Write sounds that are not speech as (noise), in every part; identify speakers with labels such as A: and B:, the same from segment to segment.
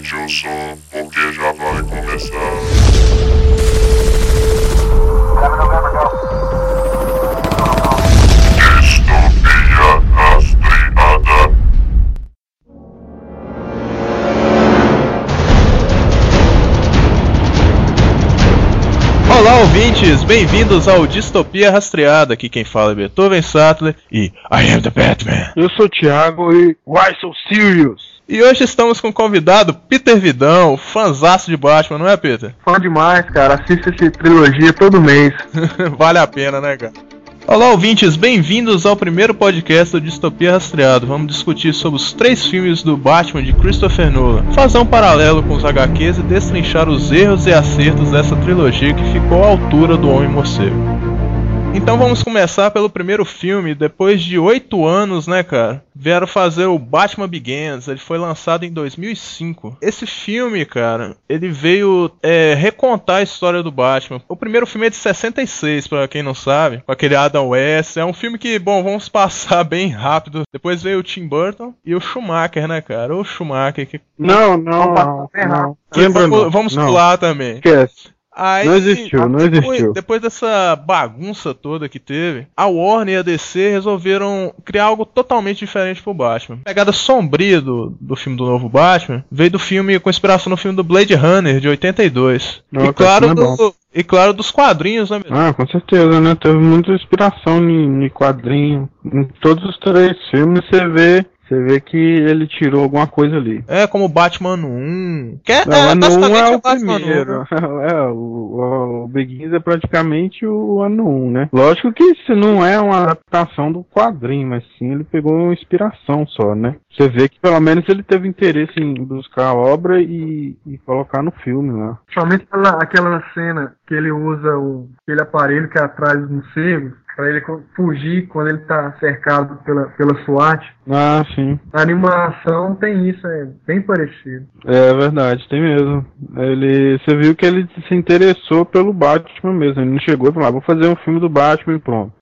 A: Aumente o som, porque já vai começar. Distopia rastreada.
B: Olá, ouvintes! Bem-vindos ao Distopia Rastreada. Aqui quem fala é Beethoven Sattler e I am the Batman.
C: Eu sou o Thiago e Why So Serious?
B: E hoje estamos com o convidado Peter Vidão, fanzaço de Batman, não é, Peter?
C: Fã demais, cara. Assiste essa trilogia todo mês. (laughs)
B: vale a pena, né, cara? Olá, ouvintes, bem-vindos ao primeiro podcast do Distopia Rastreado. Vamos discutir sobre os três filmes do Batman de Christopher Nolan, fazer um paralelo com os HQs e destrinchar os erros e acertos dessa trilogia que ficou à altura do Homem-Morcego. Então vamos começar pelo primeiro filme. Depois de oito anos, né, cara? Vieram fazer o Batman Begins. Ele foi lançado em 2005. Esse filme, cara, ele veio é, recontar a história do Batman. O primeiro filme é de 66, para quem não sabe, com aquele Adam West. É um filme que, bom, vamos passar (laughs) bem rápido. Depois veio o Tim Burton e o Schumacher, né, cara? O Schumacher que.
C: Não, não, não. não.
B: Vamos pular também.
C: Esquece.
B: Aí,
C: não existiu, não
B: depois,
C: existiu.
B: Depois dessa bagunça toda que teve, a Warner e a DC resolveram criar algo totalmente diferente pro Batman. A pegada sombria do, do filme do novo Batman veio do filme com inspiração no filme do Blade Runner de 82.
C: Não,
B: e claro, do, e claro dos quadrinhos, né?
C: Ah, com certeza, né? Teve muita inspiração em quadrinho. Em todos os três filmes você vê você vê que ele tirou alguma coisa ali.
B: É, como Batman 1. Que é,
C: não,
B: é,
C: ano 1 é o
B: Batman
C: primeiro. 1, (laughs) né? é, o, o, o Begins é praticamente o ano 1, né? Lógico que isso não é uma adaptação do quadrinho, mas sim ele pegou uma inspiração só, né? Você vê que pelo menos ele teve interesse em buscar a obra e, e colocar no filme lá.
D: Somente aquela, aquela cena que ele usa o, aquele aparelho que é atrás dos morcegos para ele fugir quando ele tá cercado pela, pela SWAT.
C: Ah, sim.
D: A animação tem isso, é bem parecido.
C: É verdade, tem mesmo. Ele, você viu que ele se interessou pelo Batman mesmo. Ele não chegou e falou, ah, vou fazer um filme do Batman e pronto.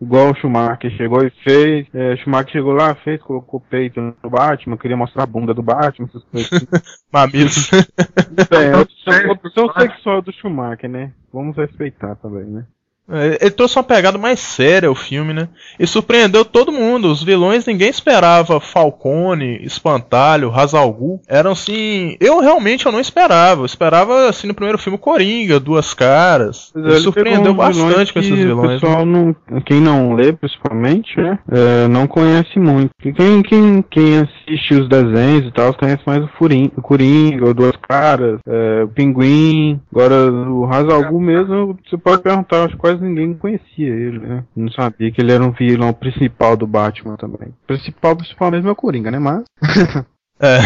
C: Igual o Schumacher chegou e fez. É, Schumacher chegou lá, fez, colocou o peito no Batman, queria mostrar a bunda do Batman, essas coisas assim. (laughs)
B: Mamilos.
C: é, a opção, (laughs) opção sexual do Schumacher, né? Vamos respeitar também, né?
B: É, ele trouxe uma pegada mais séria ao filme, né? E surpreendeu todo mundo. Os vilões ninguém esperava. Falcone, Espantalho, Hazalgu. Eram assim. Eu realmente eu não esperava. Eu esperava assim no primeiro filme Coringa, Duas Caras.
C: Ele, ele
B: surpreendeu bastante com esses vilões.
C: O pessoal né? não, quem não lê, principalmente, né? É, não conhece muito. Quem, quem, quem assiste os desenhos e tal, conhece mais o, Furim, o Coringa, o Duas Caras, é, o Pinguim. Agora, o Hazalgu mesmo, você pode perguntar, acho quase ninguém conhecia ele, né? Não sabia que ele era um vilão principal do Batman também. Principal, principal mesmo é o Coringa, né? Mas. (laughs)
B: é.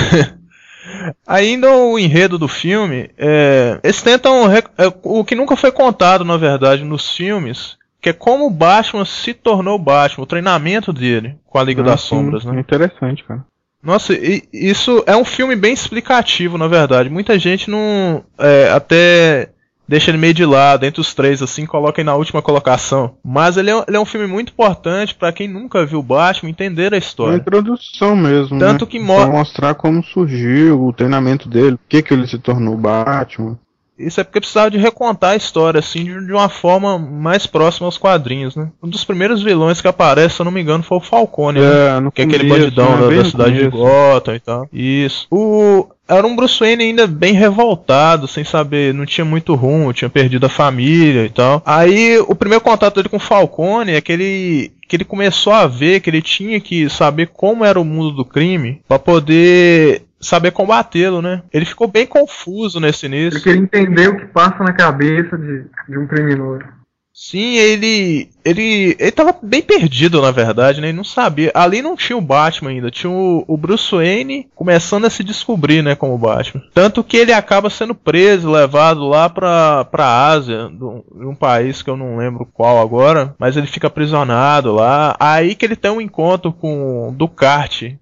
B: Ainda o enredo do filme, é, eles tentam. É, o que nunca foi contado, na verdade, nos filmes, que é como o Batman se tornou Batman, o treinamento dele com a Liga
C: ah,
B: das
C: sim,
B: Sombras, né?
C: Interessante, cara.
B: Nossa, isso é um filme bem explicativo, na verdade. Muita gente não. É, até deixa ele meio de lado, entre os três, assim, coloca aí na última colocação. Mas ele é, ele é um filme muito importante para quem nunca viu Batman entender a história.
C: É uma introdução mesmo.
B: Tanto
C: né?
B: que mo
C: pra mostrar como surgiu o treinamento dele, por que, que ele se tornou Batman.
B: Isso é porque precisava de recontar a história, assim, de, de, uma forma mais próxima aos quadrinhos, né? Um dos primeiros vilões que aparece, se eu não me engano, foi o Falcone,
C: é,
B: né? Que é aquele bandidão
C: né?
B: da, da cidade de Gotham e tal. Isso. O, era um Bruce Wayne ainda bem revoltado, sem saber, não tinha muito rumo, tinha perdido a família e tal. Aí o primeiro contato dele com o Falcone é que ele, que ele começou a ver que ele tinha que saber como era o mundo do crime para poder saber combatê-lo, né? Ele ficou bem confuso nesse início.
D: Ele queria entender o que passa na cabeça de, de um criminoso.
B: Sim, ele, ele. Ele tava bem perdido, na verdade, né? Ele não sabia. Ali não tinha o Batman ainda, tinha o, o Bruce Wayne começando a se descobrir, né, como Batman. Tanto que ele acaba sendo preso, levado lá pra, pra Ásia, do, um país que eu não lembro qual agora, mas ele fica aprisionado lá. Aí que ele tem um encontro com o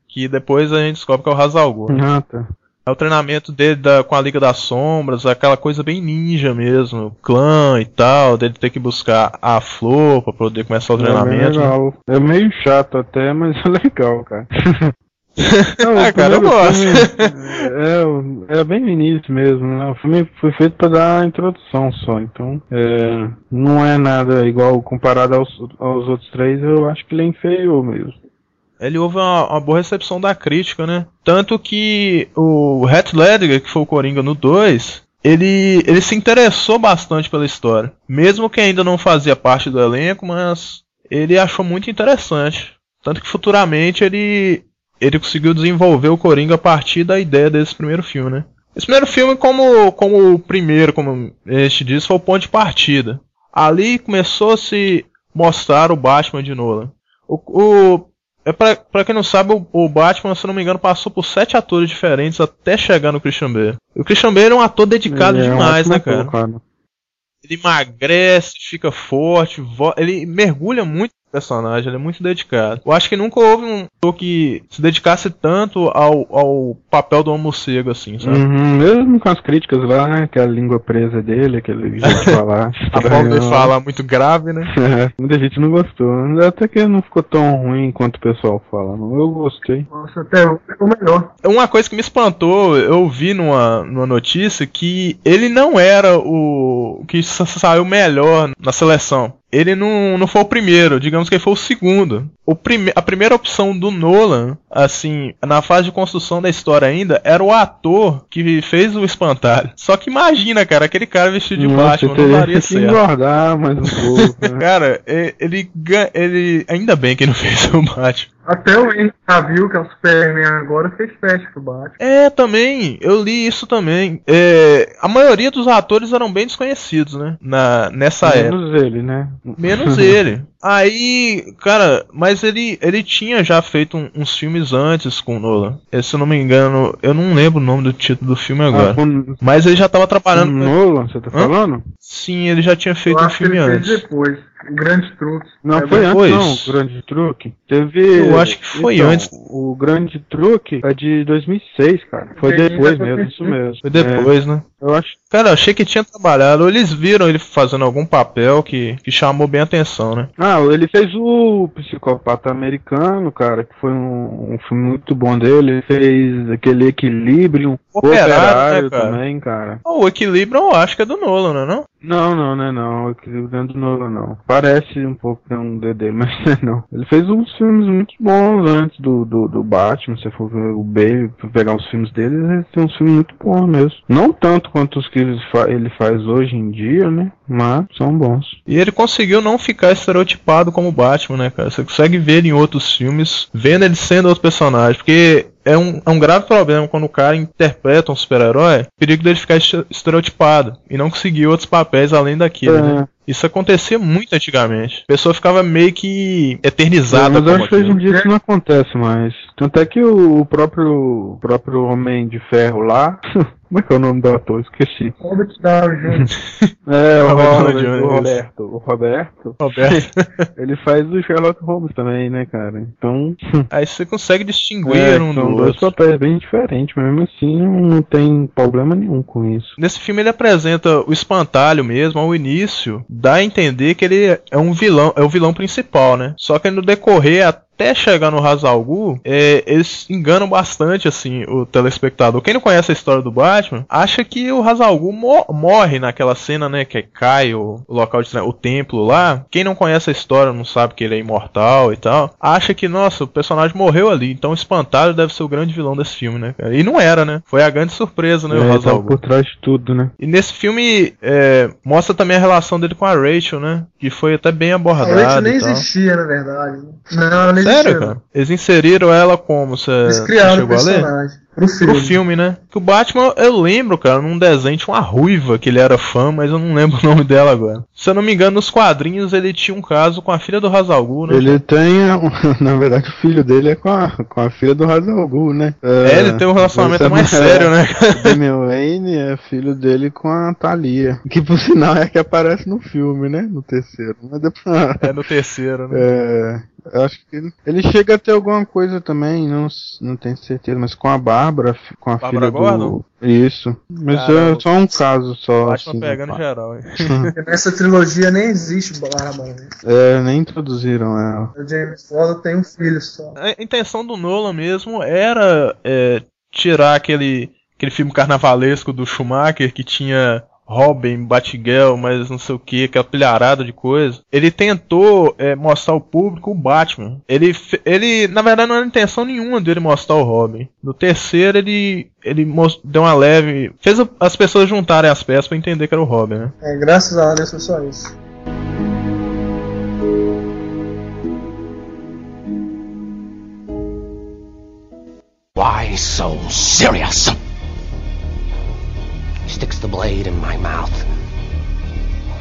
B: que depois a gente descobre que é o Hazalgu.
C: Ah, tá.
B: É o treinamento dele da, com a Liga das Sombras, aquela coisa bem ninja mesmo, clã e tal, dele ter que buscar a flor pra poder começar o treinamento.
C: É, legal. é meio chato até, mas é (laughs) legal, cara. Não, (laughs) o
B: Ah, cara, eu gosto.
C: filme, é, o- é bem no início mesmo, né? O filme foi feito pra dar a introdução só, então é, não é nada igual comparado aos, aos outros três, eu acho que ele é inferior mesmo.
B: Ele houve uma, uma boa recepção da crítica, né? Tanto que o Heath Ledger, que foi o Coringa no 2, ele, ele se interessou bastante pela história. Mesmo que ainda não fazia parte do elenco, mas ele achou muito interessante. Tanto que futuramente ele, ele conseguiu desenvolver o Coringa a partir da ideia desse primeiro filme, né? Esse primeiro filme, como, como o primeiro, como a gente disse, foi o ponto de partida. Ali começou a se mostrar o Batman de Nolan. O, o, é pra, pra quem não sabe, o, o Batman, se eu não me engano, passou por sete atores diferentes até chegar no Christian Bale. O Christian Bale é um ator dedicado
C: Ele é um
B: demais, né, cara?
C: cara?
B: Ele emagrece, fica forte, ele mergulha muito personagem, ele é muito dedicado. Eu acho que nunca houve um ator que se dedicasse tanto ao, ao papel do morcego, assim, sabe?
C: Uhum, mesmo com as críticas lá, né? Aquela língua presa dele, aquele jeito de (laughs) falar.
B: A forma de falar muito grave, né?
C: É, muita gente não gostou. Até que não ficou tão ruim quanto o pessoal fala. não. Eu gostei.
D: Nossa, até o ficou melhor.
B: Uma coisa que me espantou, eu vi numa, numa notícia que ele não era o que sa- saiu melhor na seleção. Ele não, não foi o primeiro, digamos que ele foi o segundo. O prime a primeira opção do Nolan, assim, na fase de construção da história ainda, era o ator que fez o espantalho. Só que imagina, cara, aquele cara vestido de
C: Nossa,
B: Batman, não daria
C: que
B: certo.
C: engordar mais um pouco. né? (laughs)
B: Cara, ele, gan- ele. Ainda bem que ele não fez o Batman.
D: Até o Henry Cavill, que é o Superman agora, fez teste pro Batman.
B: É, também, eu li isso também. É, a maioria dos atores eram bem desconhecidos, né? Na, nessa época.
C: Menos ele, né?
B: Menos ele. (laughs) Aí, cara, mas ele, ele tinha já feito um- uns filmes antes com o Nolan. Se eu não me engano, eu não lembro o nome do título do filme agora.
C: Ah, com,
B: Mas ele já tava
C: com
B: trabalhando. com-
C: Nolan, você tá
B: Hã?
C: falando?
B: Sim, ele já tinha feito
D: Eu
B: um filme
D: ele
B: antes.
D: fez depois. O Grande Truque.
C: Não,
D: É
C: foi
B: depois?
C: antes não, o Grande Truque. Teve...
B: Eu acho que foi
C: Então,
B: antes.
C: O Grande Truque é de 2006, cara. Foi
D: Entendi,
C: depois mesmo, isso mesmo.
B: Foi depois, né?
C: É, eu acho
B: Cara, eu achei que tinha trabalhado. Ou eles viram ele fazendo algum papel que, que chamou bem a atenção, né?
C: Ah, ele fez o Psicopata Americano, cara, que foi um, um filme muito bom dele. Ele fez aquele Equilibrium, o
B: Operário,
C: Operário,
B: né, cara?
C: também, cara.
B: O equilíbrio eu acho que é do Nolan, não é não?
C: Não, não, não é não. O Equilíbrio não. Parece um pouco que é um DD, (laughs) mas não é não. Ele fez uns filmes muito bons antes do, do, do Batman, se for ver o Bale, pegar os filmes dele, ele tem uns filmes muito bons mesmo. Não tanto quanto os que ele, fa- ele faz hoje em dia, né? Mas são bons.
B: E ele conseguiu não ficar estereotipado como Batman, né, cara? Você consegue ver em outros filmes, vendo ele sendo outro personagem. Porque é um, é um grave problema quando o cara interpreta um super-herói, perigo dele ficar este- estereotipado e não conseguir outros papéis além daquilo,
C: É.
B: né? Isso acontecia muito antigamente. A pessoa ficava meio que eternizada
C: mas eu acho que hoje em dia isso não acontece mais. Tanto é que o, próprio, o próprio Homem de Ferro lá. (laughs) Como é que é o nome do ator? Esqueci.
D: Robert Downey Jr. (laughs)
C: É, o,
B: Robert
C: o Roberto. O Roberto.
B: Roberto. (laughs)
C: Ele faz o Sherlock Holmes também, né, cara? Então.
B: Aí você consegue distinguir
C: É,
B: um do
C: são dois
B: outro.
C: papéis bem diferentes, mas mesmo assim não tem problema nenhum com isso.
B: Nesse filme ele apresenta o espantalho mesmo ao início, dá a entender que ele é um vilão, é o vilão principal, né? Só que no decorrer até chegar no Hazal Ghul, é, eles enganam bastante assim o telespectador. Quem não conhece a história do Batman, acha que o Hazal Ghul mo- morre naquela cena, né, que cai o, o local de o templo lá. Quem não conhece a história, não sabe que ele é imortal e tal, acha que nossa, o personagem morreu ali, então o espantalho deve ser o grande vilão desse filme, né? cara? E não era, né? Foi a grande surpresa, né, o
C: é,
B: Hazal
C: tá
B: Ghul.
C: por trás de tudo, né?
B: E nesse filme é, mostra também a relação dele com a Rachel, né? Que foi até bem
D: A
B: abordada.
D: Rachel nem
B: e tal.
D: existia, na verdade. né? Não, ela nem
B: Sério, cara? Eles inseriram ela como? Você
D: Eles criaram o
B: chegou a ler?
D: personagem. Pro
B: Pro
D: filme.
B: filme, né? Que o Batman, eu lembro, cara, num desenho tinha uma ruiva que ele era fã, mas eu não lembro o nome dela agora. Se eu não me engano, nos quadrinhos ele tinha um caso com a filha do Hazal Ghul, né?
C: Ele tem, (laughs) na verdade, o filho dele é com a, com a filha do Hazal Ghul, né?
B: É, ele tem um relacionamento
C: esse é-
B: mais sério, né?
C: O (laughs) Damian Wayne é filho dele com a Thalia. Que por sinal é que aparece no filme, né? No terceiro. Mas depois.
B: É no terceiro, né?
C: É, Eu acho que ele, ele chega a ter alguma coisa também, não, não tenho certeza, mas com a Bárbara, com a
B: Bárbara
C: filha
B: Gordon?
C: do. Isso. Mas
B: Caramba.
C: é só um caso só.
B: Batman
C: assim,
B: pegando
C: pá.
B: geral. hein? (laughs)
D: Nessa trilogia nem existe Bárbara. né?
C: É, nem introduziram ela.
D: O James Bond tem um filho só.
B: A intenção do Nolan mesmo era é, tirar aquele, aquele filme carnavalesco do Schumacher que tinha Robin, Batgirl, mas não sei o que, aquela pilharada de coisa. Ele tentou é, mostrar ao público o Batman. Ele, ele, na verdade, não era intenção nenhuma dele mostrar o Robin. No terceiro, ele, ele deu uma leve. fez as pessoas juntarem as peças pra entender que era o Robin, né?
D: É, graças a Deus foi só isso.
E: Why so serious? Sticks the blade in my mouth.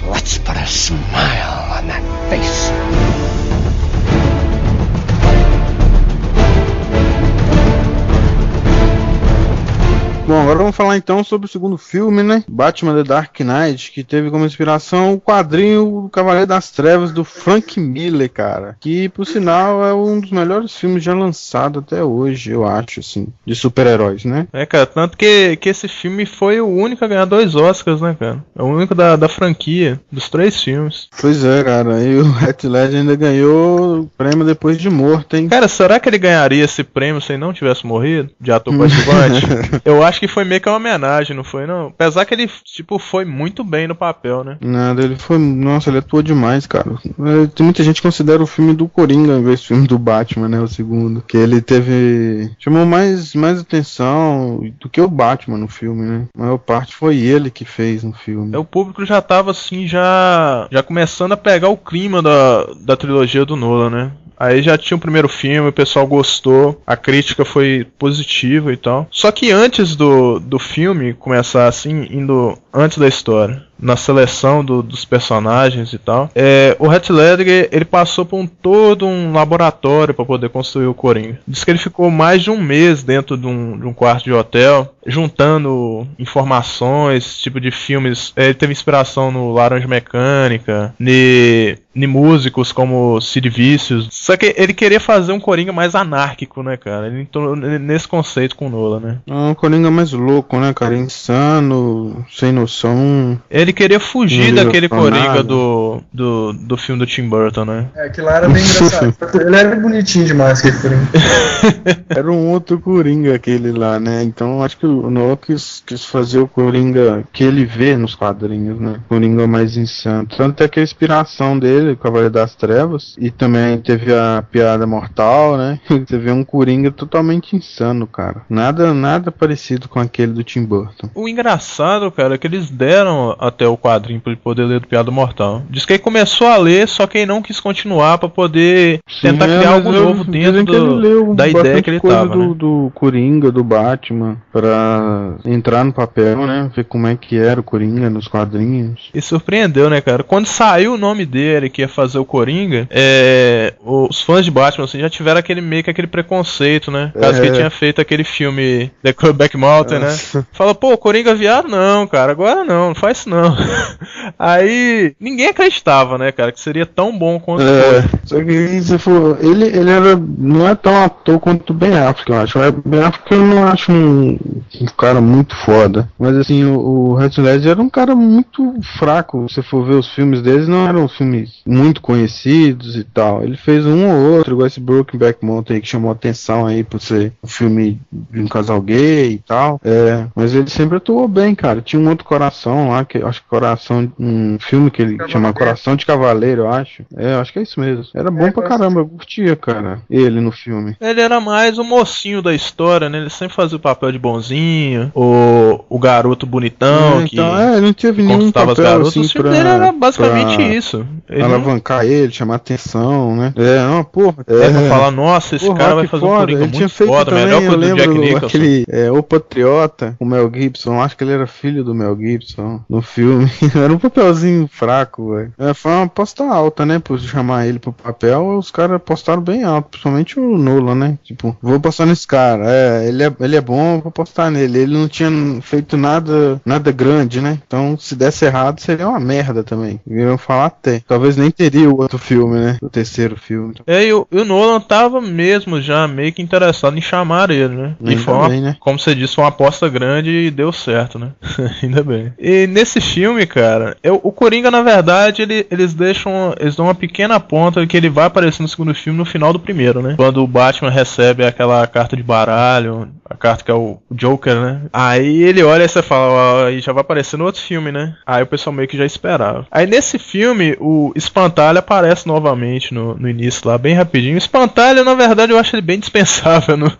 E: Let's put a smile on that face.
C: Bom, agora vamos falar então sobre o segundo filme, né? Batman The Dark Knight, que teve como inspiração o quadrinho O Cavaleiro das Trevas do Frank Miller, cara. Que, por sinal, é um dos melhores filmes já lançado até hoje, eu acho, assim, de super-heróis, né?
B: É, cara, tanto que, que esse filme foi o único a ganhar dois Oscars, né, cara? É o único da, da franquia, dos três filmes.
C: Pois é, cara. E o Heath Ledger ainda ganhou o prêmio depois de morto, hein?
B: Cara, será que ele ganharia esse prêmio se ele não tivesse morrido? De ator coadjuvante? (laughs) Eu acho que foi meio que uma homenagem, não foi, não? Apesar que ele, tipo, foi muito bem no papel, né?
C: Nada, ele foi. Nossa, ele atuou demais, cara. É, Tem muita gente que considera o filme do Coringa ao invés do filme do Batman, né? O segundo. Que ele teve. chamou mais, mais atenção do que o Batman no filme, né? A maior parte foi ele que fez no filme.
B: O público já tava, assim, já, já começando a pegar o clima da, da trilogia do Nolan, né? Aí já tinha o primeiro filme, o pessoal gostou, a crítica foi positiva e tal. Só que antes do, do filme começar assim, indo antes da história, na seleção do- dos personagens e tal, é, o Heath Ledger ele passou por um, todo um laboratório para poder construir o Coringa. Diz que ele ficou mais de um mês dentro de um, de um quarto de hotel, juntando informações, tipo de filmes. É, Ele teve inspiração no Laranja Mecânica, ne, ne músicos como Sid Vicious. Só que ele queria fazer um Coringa mais anárquico, né, cara? Ele entrou nesse conceito com o Nolan, né?
C: É um Coringa mais louco, né, cara? Insano, sem noção.
B: Ele queria fugir daquele Coringa
C: nada.
B: do, do, do filme do Tim Burton, né?
D: É, aquilo lá era bem engraçado. Ele era bonitinho demais, aquele Coringa. (laughs)
C: Era um outro Coringa aquele lá, né? Então acho que o Nolan quis, quis fazer o Coringa que ele vê nos quadrinhos, né? Coringa mais insano. Tanto é que a inspiração dele, o Cavaleiro das Trevas, e também teve a piada mortal, né? (laughs) Você vê um Coringa totalmente insano, cara. Nada, nada parecido com aquele do Tim Burton.
B: O engraçado, cara, é que eles deram até o quadrinho pra ele poder ler do Piada Mortal. Diz que ele começou a ler, só que ele não quis continuar pra poder tentar
C: Sim, é,
B: criar algo novo dentro
C: que
B: do, da ideia que ele
C: coisa
B: tava,
C: do,
B: né?
C: do Coringa, do Batman, pra entrar no papel, né? Ver como é que era o Coringa nos quadrinhos.
B: E surpreendeu, né, cara? Quando saiu o nome dele que ia fazer o Coringa, é, os fãs de Batman assim, já tiveram aquele meio que aquele preconceito, né? Caso que
C: É.
B: ele tinha feito aquele filme The Back Mountain, né? (laughs) Fala, pô, Coringa viado não, cara, agora não, não faz isso não. (laughs) Aí ninguém acreditava, né, cara, que seria tão bom quanto
C: É,
B: foi.
C: só que se for, ele, ele era, não é tão ator quanto o Ben Affleck, eu acho. O Ben Affleck eu não acho um, um cara muito foda. Mas assim, o, o Heath Ledger era um cara muito fraco. Se for ver os filmes deles, não eram filmes muito conhecidos e tal. Ele fez um ou outro, igual esse Brokeback Mountain aí, que chamou atenção aí por ser um filme de um casal gay e tal. É, mas ele sempre atuou bem, cara. Tinha um outro coração lá, que eu acho coração, um filme que ele
D: Cavaleiro.
C: chama Coração de Cavaleiro, eu acho. É, eu acho que é isso mesmo. Era bom
D: É,
C: pra caramba, eu curtia, cara, ele no filme.
B: Ele era mais o mocinho da história, né? Ele sempre fazia o papel de bonzinho, o, o garoto bonitão
C: É,
B: que
C: então, é, ele não teve nenhum
B: conquistava as
C: papel
B: garotas.
C: assim
B: o filme
C: pra,
B: dele era basicamente
C: pra
B: isso. Ele não
C: alavancar ele, chamar atenção, né? É, não, porra.
B: é pra falar, nossa, esse
C: Porra,
B: cara vai fazer um
C: foda.
B: Coringa
C: Ele tinha
B: muito
C: feito
B: foda,
C: também,
B: melhor que o do Jack Nicholson.
C: aquele é, O Patriota, o Mel Gibson, acho que ele era filho do Mel Gibson no filme. (laughs) era um papelzinho fraco, velho. É, foi uma aposta alta, né, por chamar ele pro papel, os caras apostaram bem alto, principalmente o Nolan, né? Tipo, vou apostar nesse cara, é, ele é, ele é bom, vou apostar nele. Ele não tinha feito nada, nada grande, né? Então, se desse errado, seria uma merda também. Iriam falar até. Talvez nem teria o outro filme, né? O terceiro filme.
B: É, e o, e o Nolan tava mesmo já meio que interessado em chamar ele, né? E
C: Ainda
B: foi uma,
C: bem, né?
B: como você disse, uma aposta grande e deu certo, né? (laughs) Ainda bem. E nesse filme, cara, eu- o Coringa, na verdade, ele- eles deixam. Eles dão uma pequena ponta que ele vai aparecer no segundo filme no final do primeiro, né? Quando o Batman recebe aquela carta de baralho, a carta que é o Joker, né? Aí ele olha e você fala, aí já vai aparecer no outro filme, né? Aí o pessoal meio que já esperava. Aí nesse filme, o Espantalho aparece novamente no, no início lá, bem rapidinho. O Espantalho, na verdade, eu acho ele bem (laughs) dispensável no,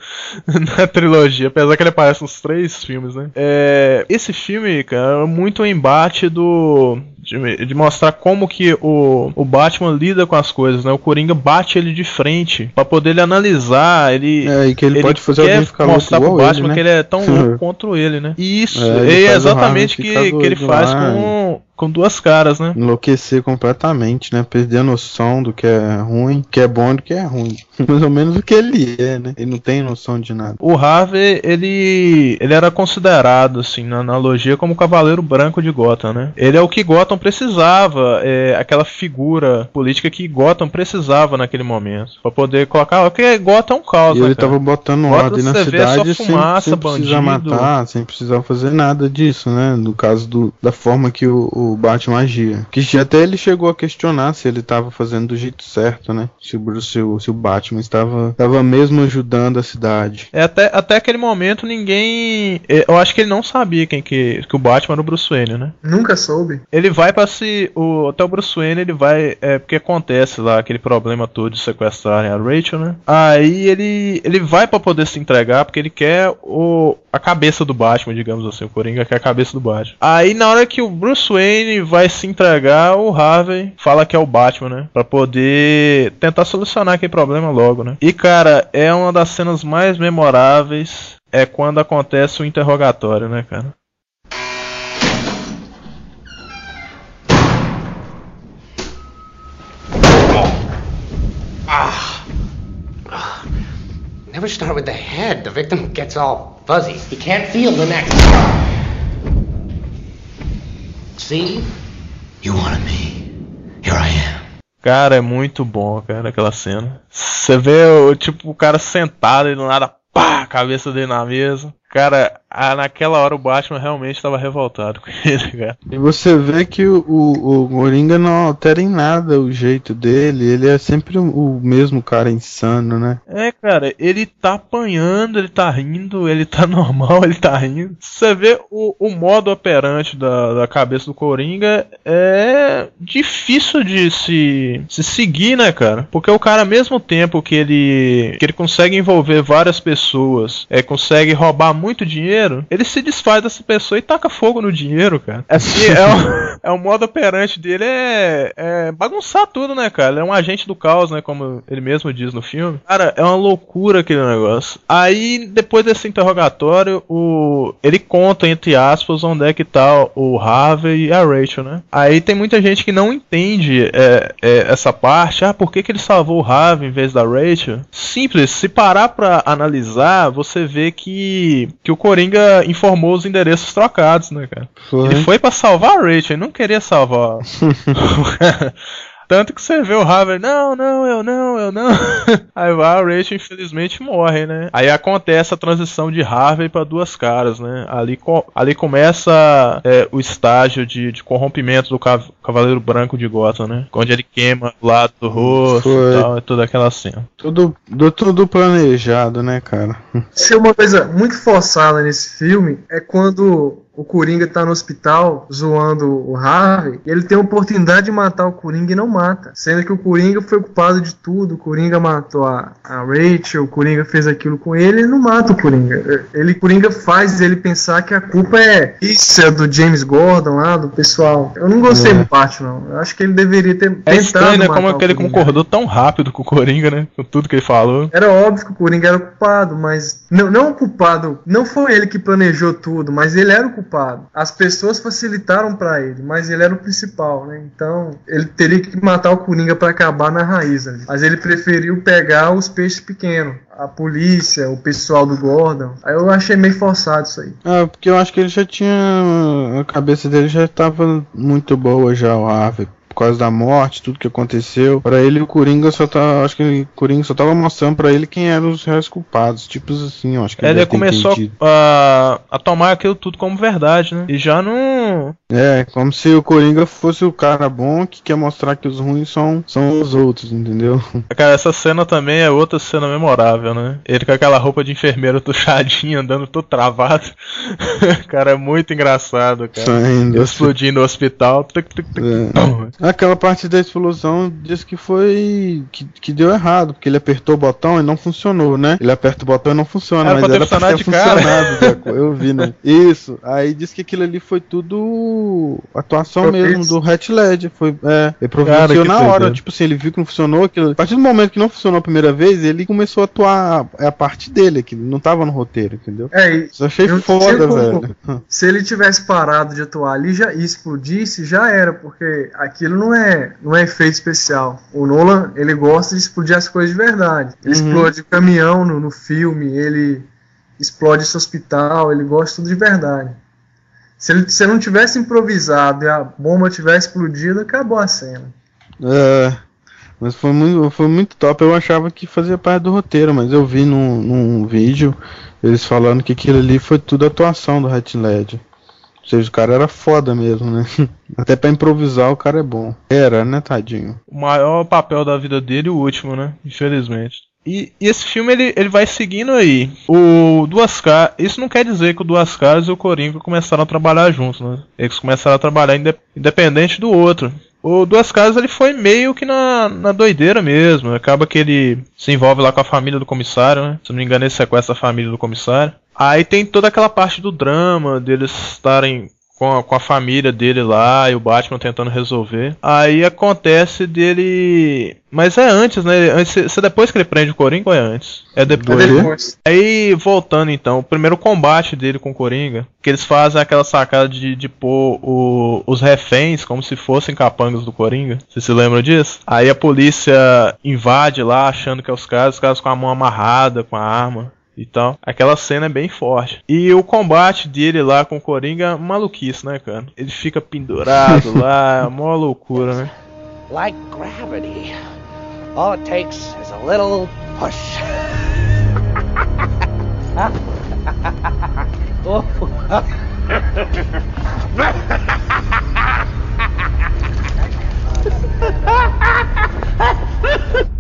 B: na trilogia, apesar que ele aparece nos três filmes, né? É, esse filme, cara, é muito o embate do. De, de mostrar como que o, o Batman lida com as coisas, né? O Coringa bate ele de frente pra poder ele analisar, ele,
C: É, e que ele, pode fazer
B: quer
C: alguém ficar
B: mostrar pro Batman
C: ele, né?
B: que ele é tão louco (laughs) quanto ele, né? E isso,
C: É, ele
B: é
C: o
B: exatamente
C: Harvey
B: que, que ele faz
C: lá,
B: com, com duas caras, né?
C: Enlouquecer completamente, né? Perder a noção do que é ruim, que é bom e do que é ruim. (laughs) Mais ou menos o que ele é, né? Ele não tem noção de nada.
B: O Harvey, ele, ele era considerado, assim, na analogia, como o Cavaleiro Branco de Gotham, né? Ele é o que Gotham precisava, é aquela figura política que Gotham precisava naquele momento. Pra poder colocar, porque Gotham é caos,
C: E
B: né,
C: ele
B: cara?
C: tava botando
B: Bota
C: ordem na
B: só
C: cidade sem,
B: fumaça,
C: sem precisar matar, sem precisar fazer nada disso, né? No caso do, da forma que o, o Batman agia. Que já até ele chegou a questionar se ele tava fazendo do jeito certo, né? Se o, Bruce- se o, se o Batman estava, estava mesmo ajudando a cidade.
B: É, até, até aquele momento ninguém. é, Eu acho que ele não sabia quem que, que o Batman era o Bruce Wayne, né?
D: Nunca soube.
B: Ele vai pra se. O, até o Bruce Wayne ele vai. É porque acontece lá aquele problema todo de sequestrarem a Rachel, né? Aí ele. Ele vai pra poder se entregar porque ele quer o, a cabeça do Batman, digamos assim. O Coringa quer a cabeça do Batman. Aí na hora que o Bruce Wayne vai se entregar, o Harvey fala que é o Batman, né? Pra poder tentar solucionar aquele problema logo, né? E cara, é uma das cenas mais memoráveis. É quando acontece o interrogatório, né, cara?
E: Never start with the head. The victim gets all fuzzy. He can't feel the neck. See?
F: You wanted me. Here I am.
B: Cara, é muito bom, cara, aquela cena. Você vê tipo o cara sentado e do nada, pá, cabeça dele na mesa. Cara, ah, naquela hora o Batman realmente estava revoltado (laughs) com ele, cara.
C: E você vê que o, o, o Coringa não altera em nada o jeito dele, ele é sempre o, o mesmo cara insano, né?
B: É, cara, ele tá apanhando, ele tá rindo, ele tá (laughs) normal, ele tá rindo. Você vê o, o modo operante da, da cabeça do Coringa é difícil de se, se seguir, né, cara? Porque o cara, ao mesmo tempo que ele, que ele consegue envolver várias pessoas, é, consegue roubar muito dinheiro, ele se desfaz dessa pessoa e taca fogo no dinheiro, cara. Assim, é (laughs) o, é o modo operante dele é, é bagunçar tudo, né, cara? Ele é um agente do caos, né, como ele mesmo diz no filme. Cara, é uma loucura aquele negócio. Aí, depois desse interrogatório, o ele conta, entre aspas, onde é que tá o Harvey e a Rachel, né? Aí tem muita gente que não entende é, é, essa parte. Ah, por que, que ele salvou o Harvey em vez da Rachel? Simples, se parar pra analisar, você vê que, que o Coringa informou os endereços trocados, né, cara?
C: Foi.
B: Ele foi pra salvar a Rachel, ele não queria salvar. (laughs) Tanto que você vê o Harvey, não, não, eu não, eu não. (laughs) Aí vai a Rachel, infelizmente, morre, né? Aí acontece a transição de Harvey pra duas caras, né? Ali, co- ali começa é, o estágio de, de corrompimento do Cav- Cavaleiro Branco de Gotham, né? Onde ele queima o lado do rosto
C: Foi.
B: e tal, e toda aquela cena.
C: Tudo, do- tudo planejado, né, cara?
D: Se uma coisa muito forçada nesse filme é quando o Coringa tá no hospital zoando o Harvey, e ele tem a oportunidade de matar o Coringa e não mata. Sendo que o Coringa foi culpado de tudo, o Coringa matou a, a Rachel, o Coringa fez aquilo com ele, ele não mata o Coringa. Ele, o Coringa faz ele pensar que a culpa é isso, é do James Gordon lá, do pessoal. Eu não gostei
C: É.
D: do não. Eu acho que ele deveria ter
B: É
D: tentado
B: estranho, né? Como que ele concordou tão rápido com o Coringa, né? Com tudo que ele falou.
D: Era óbvio que o Coringa era o culpado, mas. Não, não o culpado. Não foi ele que planejou tudo, mas ele era o culpado. Culpado. As pessoas facilitaram pra ele, mas ele era o principal, né? Então, ele teria que matar o Coringa pra acabar na raiz. ali. Mas ele preferiu pegar os peixes pequenos. A polícia, o pessoal do Gordon. Aí eu achei meio forçado isso aí.
C: Ah, porque eu acho que ele já tinha. A cabeça dele já estava muito boa já, o Harvey. Por causa da morte, tudo que aconteceu. Pra ele, o Coringa só tá. Acho que ele- o Coringa só tava mostrando pra ele quem eram os reais culpados. Tipos assim, acho que
B: Ele
C: deve ter
B: começou a, a tomar aquilo tudo como verdade, né? E já não.
C: É, como se o Coringa fosse o cara bom que quer mostrar que os ruins são, são os outros, entendeu? (laughs)
B: Cara, essa cena também é outra cena memorável, né? Ele com aquela roupa de enfermeiro tuchadinho, andando todo travado. (laughs) cara, é muito engraçado, cara.
C: Saindo.
B: Explodindo o hospital. Tuc, tuc, tuc.
C: É. Aquela parte da explosão diz que foi. Que, que deu errado, porque ele apertou o botão e não funcionou, né? Ele aperta o botão e não funciona,
B: Era
C: mas
B: pra
C: era pra ter
B: funcionado cara.
C: Eu né? (laughs) Isso. Aí diz que aquilo ali foi tudo atuação
D: Propício.
C: mesmo do Hat Led. Foi, é, ele providenciou
B: que
C: na hora.
B: doideira.
C: Tipo assim, ele viu que não funcionou. Aquilo, a partir do momento que não funcionou a primeira vez, ele começou a atuar. É a parte dele, que não tava no roteiro, entendeu?
D: É,
C: Isso eu achei
D: Eu
C: foda,
D: como-
C: velho. (laughs)
D: se ele tivesse parado de atuar ali já, e explodisse, já era, porque aquilo não é, não é efeito especial. O Nolan, ele gosta de explodir as coisas de verdade. Ele
C: Uhum.
D: explode o caminhão no, no filme, ele explode esse hospital, ele gosta tudo de verdade. Se ele, se ele não tivesse improvisado e a bomba tivesse explodido, acabou a cena.
C: É, mas foi muito, foi muito top. Eu achava que fazia parte do roteiro, mas eu vi num, num vídeo eles falando que aquilo ali foi tudo atuação do Hat Led. Ou seja, o cara era foda mesmo, né? (laughs) Até pra improvisar o cara é bom. Era, né, tadinho?
B: O maior papel da vida dele e o último, né? Infelizmente. E, e esse filme ele, ele vai seguindo aí. O Duas Caras. Isso não quer dizer que o Duas Caras e o Coringa começaram a trabalhar juntos, né? Eles começaram a trabalhar inde- independente do outro. O Duas Caras ele foi meio que na, na doideira mesmo. Acaba que ele se envolve lá com a família do comissário, né? Se não me engano, ele sequestra a família do comissário. Aí tem toda aquela parte do drama deles estarem com a, com a família dele lá e o Batman tentando resolver. Aí acontece dele. Mas é antes, né? Antes, é depois que ele prende o Coringa ou é antes? É
D: É
B: depois.
D: depois.
B: Aí, voltando então, o primeiro combate dele com o Coringa, que eles fazem aquela sacada de, de pôr o- os reféns como se fossem capangas do Coringa. Você se lembra disso? Aí a polícia invade lá, achando que é os caras, os caras com a mão amarrada, com a arma e tal. Aquela cena é bem forte. E o combate dele lá com o Coringa, maluquice, né, cara? Ele fica pendurado lá, é (laughs) mó loucura, né?
E: Like gravity. All it takes is a little push. (laughs) oh. (laughs)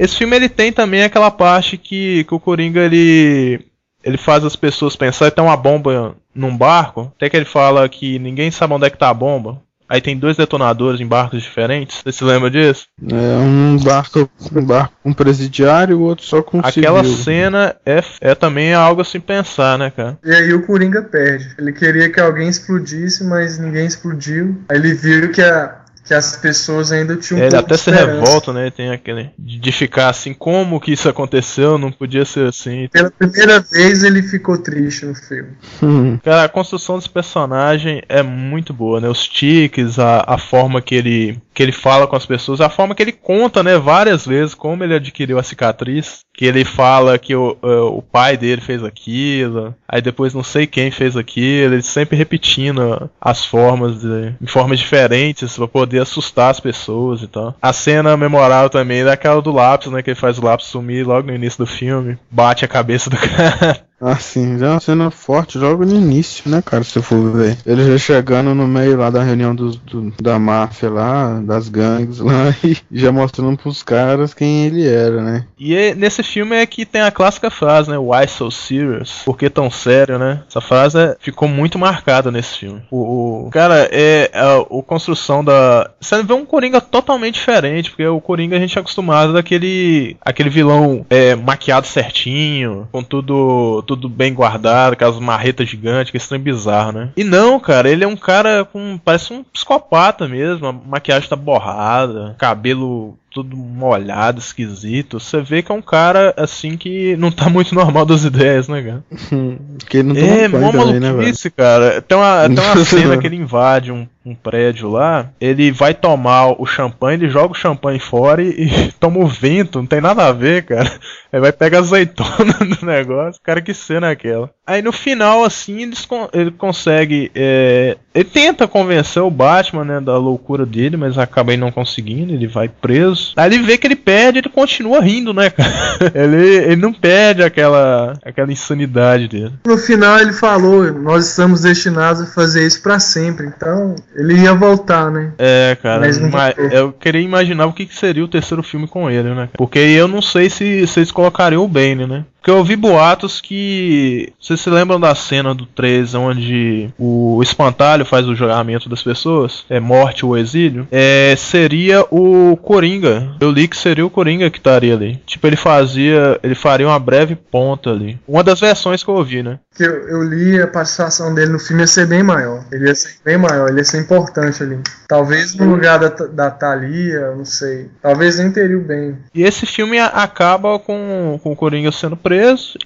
B: Esse filme ele tem também aquela parte que, que o Coringa ele ele faz as pessoas pensar tem uma bomba num barco, até que ele fala que ninguém sabe onde é que tá a bomba. Aí tem dois detonadores em barcos diferentes. Você se lembra disso?
C: É um barco, um barco com presidiário e o outro só com
B: Aquela
C: civil.
B: cena é, é também algo a se pensar, né, cara?
D: E aí o Coringa perde. Ele queria que alguém explodisse, mas ninguém explodiu. Aí ele viu que, a, que as pessoas ainda tinham um
B: Ele
D: pouco
B: até
D: de
B: se revolta, né? Tem aquele de de ficar assim, como que isso aconteceu? Não podia ser assim.
D: Pela primeira vez ele ficou triste no filme.
C: Hum,
B: Cara, a construção desse personagem é muito boa, né? Os tiques, a, a forma que ele, que ele fala com as pessoas, a forma que ele conta, né, várias vezes como ele adquiriu a cicatriz. Que ele fala que o, eh, o pai dele fez aquilo, aí depois não sei quem fez aquilo, ele sempre repetindo as formas, de, em formas diferentes, pra poder assustar as pessoas e tal. A cena memorável também é daquela do lápis, né? Que ele faz o lápis sumir logo no início do filme, bate a cabeça do (laughs) cara.
C: Assim, já é uma cena forte logo no início, né, cara? Se for ver. Ele já chegando no meio lá da reunião dos, do- da máfia lá, das gangues lá, (laughs) e já mostrando pros caras quem ele era, né?
B: E é- nesse filme é que tem a clássica frase, né? Why so serious? Por que tão sério, né? Essa frase é- ficou muito marcada nesse filme. O, o- cara, é a, a construção da. Você vê um Coringa totalmente diferente, porque o Coringa a gente é acostumado daquele aquele vilão é, maquiado certinho, com tudo tudo bem guardado, aquelas marretas gigantes, que é estranho bizarro, né? E não, cara, ele é um cara com. parece um psicopata mesmo, a maquiagem tá borrada, cabelo todo molhado, esquisito. Você vê que é um cara, assim, que não tá muito normal das ideias, né, cara? (laughs)
C: Porque ele não
B: É, mó
C: né,
B: maluquice, cara. Tem uma, tem uma (laughs) cena que ele invade um, um prédio lá, ele vai tomar o champanhe, ele joga o champanhe fora e, (laughs) e toma o vento, não tem nada a ver, cara. Aí vai pegar azeitona (laughs) no negócio, cara, que cena é aquela? Aí no final, assim, con- ele consegue. é, ele tenta convencer o Batman, né, da loucura dele, mas acaba aí não conseguindo, ele vai preso. Aí ele vê que ele perde, ele continua rindo, né, cara? (laughs) Ele, ele não perde aquela, aquela insanidade dele.
D: No final ele falou, nós estamos destinados a fazer isso pra sempre. Então, ele ia voltar, né?
B: É, cara,
D: Mas não
B: ma-
D: ficou.
B: eu queria imaginar o que, que seria o terceiro filme com ele, né? Porque eu não sei se, eles colocariam o Bane, né? Porque eu ouvi boatos que. Vocês se lembram da cena do 3 onde o espantalho faz o julgamento das pessoas? É morte ou exílio? É, seria o Coringa. Eu li que seria o Coringa que estaria ali. Tipo, ele fazia. Ele faria uma breve ponta ali. Uma das versões que eu ouvi, né?
D: Que eu, eu li a participação dele no filme ia ser bem maior. Ele ia ser bem maior, ele ia ser importante ali. Talvez no lugar da, da Thalia, não sei. Talvez nem teria o bem.
B: E esse filme acaba com, com o Coringa sendo preso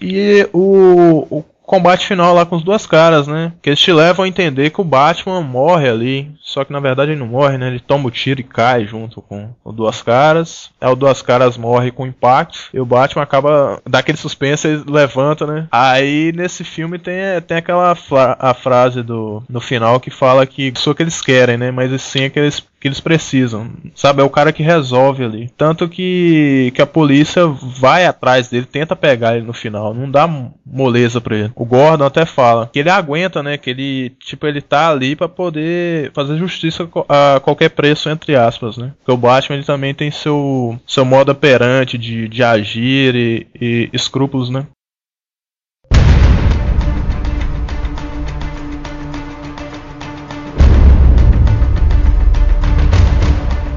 B: e o, o combate final lá com os duas caras, né? Que eles te levam a entender que o Batman morre ali. Só que na verdade ele não morre, né? Ele toma o tiro e cai junto com o duas caras. É o duas caras morre com impacto. E o Batman acaba daquele suspense, ele levanta, né? Aí nesse filme tem, tem aquela fra- a frase do no final que fala que só que eles querem, né? Mas sim é que eles que eles precisam, sabe? É o cara que resolve ali. Tanto que, que a polícia vai atrás dele, tenta pegar ele no final, não dá moleza pra ele. O Gordon até fala que ele aguenta, né? Que ele, tipo, ele tá ali pra poder fazer justiça a qualquer preço, entre aspas, né? Porque o Batman ele também tem seu, seu modo operante de, de agir e, e escrúpulos, né?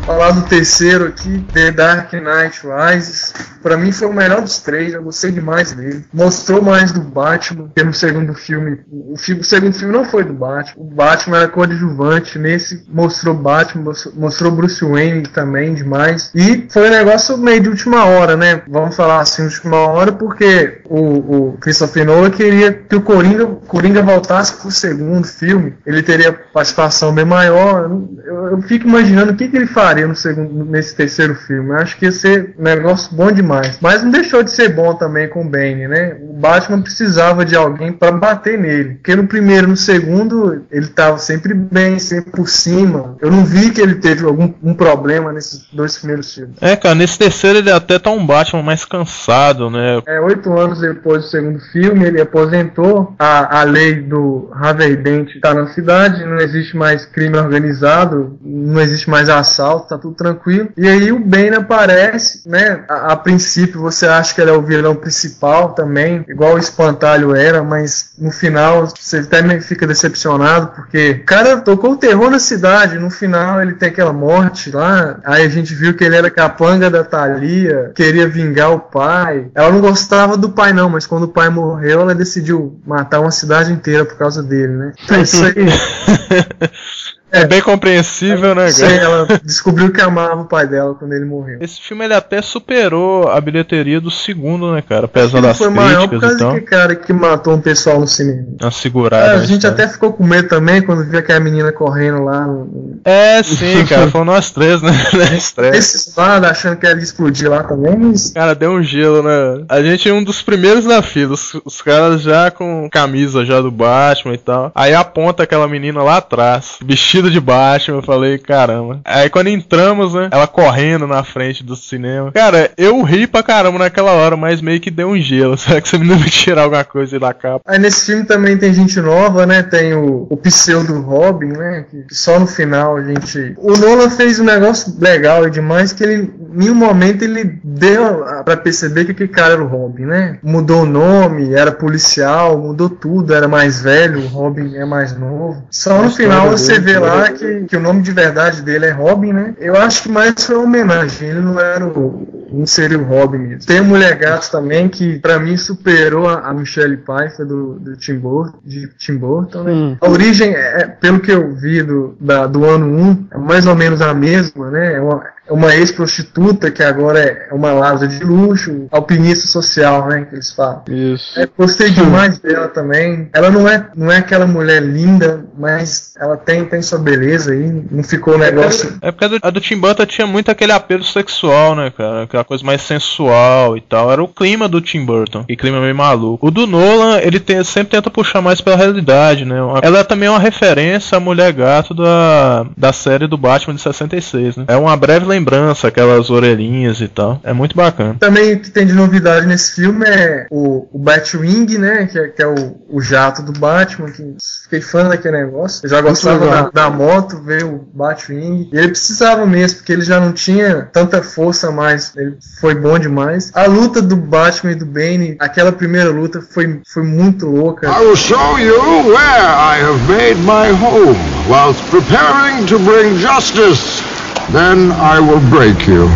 D: Falar do terceiro aqui, The Dark Knight Rises. Pra mim foi o melhor dos três, eu gostei demais dele. Mostrou mais do Batman, que no segundo filme. O, o segundo filme não foi do Batman. O Batman era coadjuvante. Nesse mostrou Batman, mostrou- Bruce Wayne também demais. E foi um negócio meio de última hora, né? Vamos falar assim, última hora, porque o, o Christopher Nolan queria que o Coringa, Coringa voltasse pro segundo filme. Ele teria participação bem maior. Eu- eu fico imaginando o que, que ele faria no segundo, nesse terceiro filme. Eu acho que ia ser um negócio bom demais. Mas não deixou de ser bom também com o Bane, né? O Batman precisava de alguém para bater nele. Porque no primeiro e no segundo ele tava sempre bem, sempre por cima. Eu não vi que ele teve algum um problema nesses dois primeiros filmes.
B: É, cara, nesse terceiro ele até tá um Batman mais cansado, né?
D: É, oito anos depois do segundo filme, ele aposentou. A, a lei do Harvey Dent está na cidade, não existe mais crime organizado, não existe mais assalto, tá tudo tranquilo. E aí o Bane aparece, né? A, a princípio você acha que ele é o vilão principal também, igual o Espantalho era, mas no final você até fica decepcionado, porque o cara tocou o terror na cidade, no final ele tem aquela morte lá, aí a gente viu que ele era capanga da Thalia, queria vingar o pai. Ela não gostava do pai não, mas quando o pai morreu, ela decidiu matar uma cidade inteira por causa dele, né? É isso aí. (laughs)
B: É bem compreensível, né, cara?
D: ela descobriu que amava o pai dela quando ele morreu.
B: Esse filme ele até superou a bilheteria do segundo, né, cara? Apesar das
D: foi maior por
B: críticas
D: causa
B: e tal.
D: daquele cara que matou um pessoal no cinema. É,
B: segurada.
D: a
B: na
D: gente
B: história.
D: até ficou com medo também quando viu aquela menina correndo lá. no-
B: É, sim, cara. (laughs) Foram nós três, né? (laughs) Na estreia.
D: Esses lá achando que ela ia explodir lá também, mas
B: Cara, deu um gelo, né? A gente é um dos primeiros na fila. Os, os caras já com camisa já do Batman e tal. Aí aponta aquela menina lá atrás, vestida de Batman. Eu falei, caramba. Aí quando entramos, né? Ela correndo na frente do cinema. Cara, eu ri pra caramba naquela hora, mas meio que deu um gelo. (laughs) Será que você me vai tirar alguma coisa da capa?
D: Aí nesse filme também tem gente nova, né? Tem o, o pseudo Robin, né? Que, só no final a gente. O Nolan fez um negócio legal e demais que ele, em nenhum momento, ele deu a- pra perceber que aquele cara era o Robin, né? Mudou o nome, era policial, mudou tudo, era mais velho, o Robin é mais novo. Só no final você vê
C: né?
D: Lá que, que o nome de verdade dele é Robin, né? Eu acho que mais foi uma homenagem. Ele não era o. não seria o Robin mesmo. Tem o Mulher Gato também, que pra mim superou a, a Michelle Pfeiffer do, do Tim Burton, de Tim Burton, né?
C: Hum.
D: A origem, é, pelo que eu vi do, da- do ano 1, é mais ou menos a mesma, né? É uma, uma ex-prostituta que agora é uma lasa de luxo, alpinista social, né, que eles falam.
C: Isso.
D: É, gostei demais dela também. Ela não é, não é aquela mulher linda, mas ela tem, tem sua beleza aí. Não ficou um negócio.
B: É porque a do, a do Tim Burton tinha muito aquele apelo sexual, né, cara? Aquela coisa mais sensual e tal. Era o clima do Tim Burton. E clima meio maluco. O do Nolan, ele tem- sempre tenta puxar mais pela realidade, né? Ela é também uma referência à mulher gato da, da série do Batman de 66, né? É uma breve lembrança, aquelas orelhinhas e tal. É muito bacana.
D: Também o que tem de novidade nesse filme é o, o Batwing, né? Que é, que é o, o jato do Batman. Que fiquei fã daquele negócio. Eu já gostava da, da moto, ver o Batwing. E ele precisava mesmo, porque ele já não tinha tanta força mais. Ele foi bom demais. A luta do Batman e do Bane, aquela primeira luta foi, foi muito louca.
G: I will show you where I have made my home whilst preparing to bring justice. Then I will break you.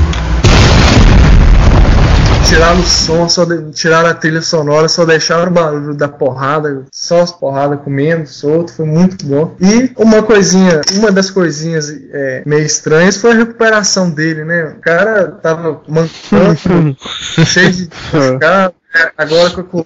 D: Tiraram o som, só de- tiraram a trilha sonora, só deixaram o barulho da porrada, só as porradas comendo, solto, foi muito bom. E uma coisinha, uma das coisinhas é, meio estranhas foi a recuperação dele, né? O cara tava mancando, (laughs) cheio de machucado, é, agora (laughs) a coluna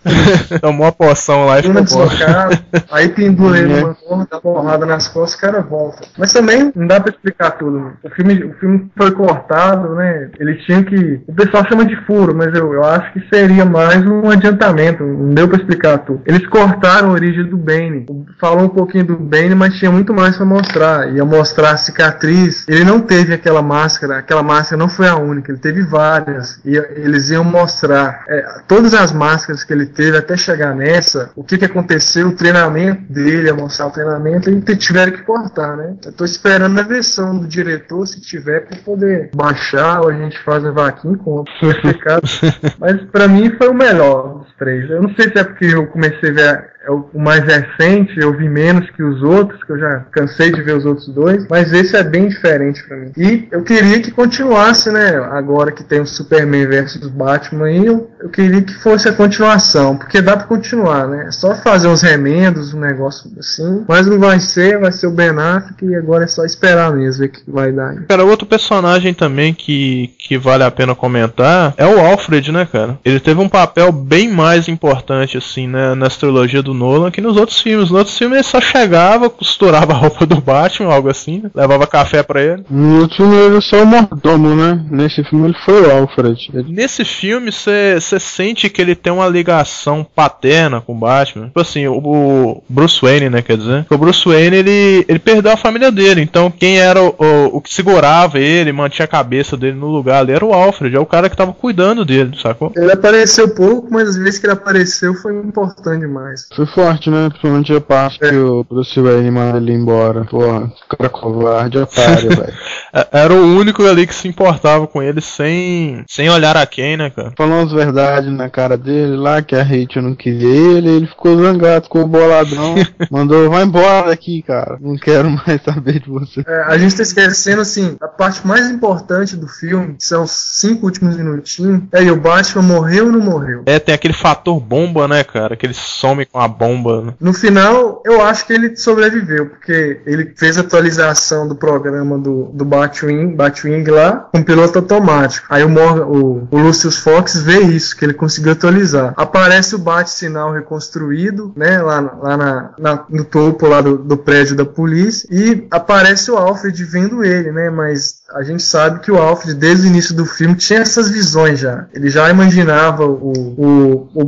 B: Tomou uma poção lá e ficou bom.
D: deslocada, aí pendura ele numa corda, dá porrada nas costas, o cara volta. Mas também não dá pra explicar tudo. O filme, o filme foi cortado, né? Ele tinha que. O pessoal chama de furo, mas eu, eu acho que seria mais um adiantamento. Não deu pra explicar tudo. Eles cortaram a origem do Bane. Falou um pouquinho do Bane, mas tinha muito mais pra mostrar. Ia mostrar a cicatriz. Ele não teve aquela máscara. Aquela máscara não foi a única. Ele teve várias. E eles iam mostrar é, todas as máscaras que ele teve até chegar nessa. O que, que aconteceu, o treinamento dele, mostrar o treinamento. E tiveram que cortar, né? Eu tô esperando a versão do diretor, se tiver, pra poder baixar. Ou a gente faz a vaquinha e compra. (laughs) Mas pra mim foi o melhor dos três. Eu não sei se é porque eu comecei a ver é o mais recente, eu vi menos que os outros, que eu já cansei de ver os outros dois, mas esse é bem diferente pra mim. E eu queria que continuasse, né? Agora que tem o Superman versus Batman aí, eu, eu queria que fosse a continuação, porque dá pra continuar, né? É só fazer uns remendos, um negócio assim, mas não vai ser, vai ser o Ben Affleck e agora é só esperar mesmo ver o que vai dar.
B: Cara, outro personagem também que, que vale a pena comentar é o Alfred, né, cara? Ele teve um papel bem mais importante, assim, né, nessa trilogia do Nolan que nos outros filmes. Nos outros filmes ele só chegava, costurava a roupa do Batman, algo assim, né? levava café pra ele.
C: No outro filme ele é só o mordomo, né? Nesse filme ele foi o Alfred. Ele-
B: Nesse filme você sente que ele tem uma ligação paterna com o Batman. Tipo assim, o, o Bruce Wayne, né, quer dizer? O Bruce Wayne, ele, ele perdeu a família dele, então quem era o, o, o que segurava ele, mantinha a cabeça dele no lugar ali, era o Alfred, é o cara que tava cuidando dele, sacou?
D: Ele apareceu pouco, mas as vezes que ele apareceu foi importante demais.
C: Foi forte, né? Principalmente a parte que o Bruce Wayne manda ele embora. Porra, cara covarde, otário, (laughs) velho.
B: É- Era o único ali que se importava com ele sem, sem olhar a quem, né, cara?
C: Falou umas verdades na cara dele lá, que a Rachel não queria ele, ele ficou zangado, ficou boladão. (laughs) mandou, vai embora daqui, cara. Não quero mais saber de você.
D: É, a gente tá esquecendo, assim, a parte mais importante do filme, que são os cinco últimos minutinhos, é aí o Batman morreu ou não morreu?
B: É, tem aquele fator bomba, né, cara? Que ele some com a bomba, né?
D: No final, eu acho que ele sobreviveu, porque ele fez atualização do programa do, do Batwing, Batwing lá, com piloto automático. Aí o, Morgan, o, o Lucius Fox vê isso, que ele conseguiu atualizar. Aparece o bate-sinal reconstruído, né, lá, lá na, na- no topo lá do, do prédio da polícia, e aparece o Alfred vendo ele, né, mas a gente sabe que o Alfred, desde o início do filme, tinha essas visões já. Ele já imaginava o, o, o,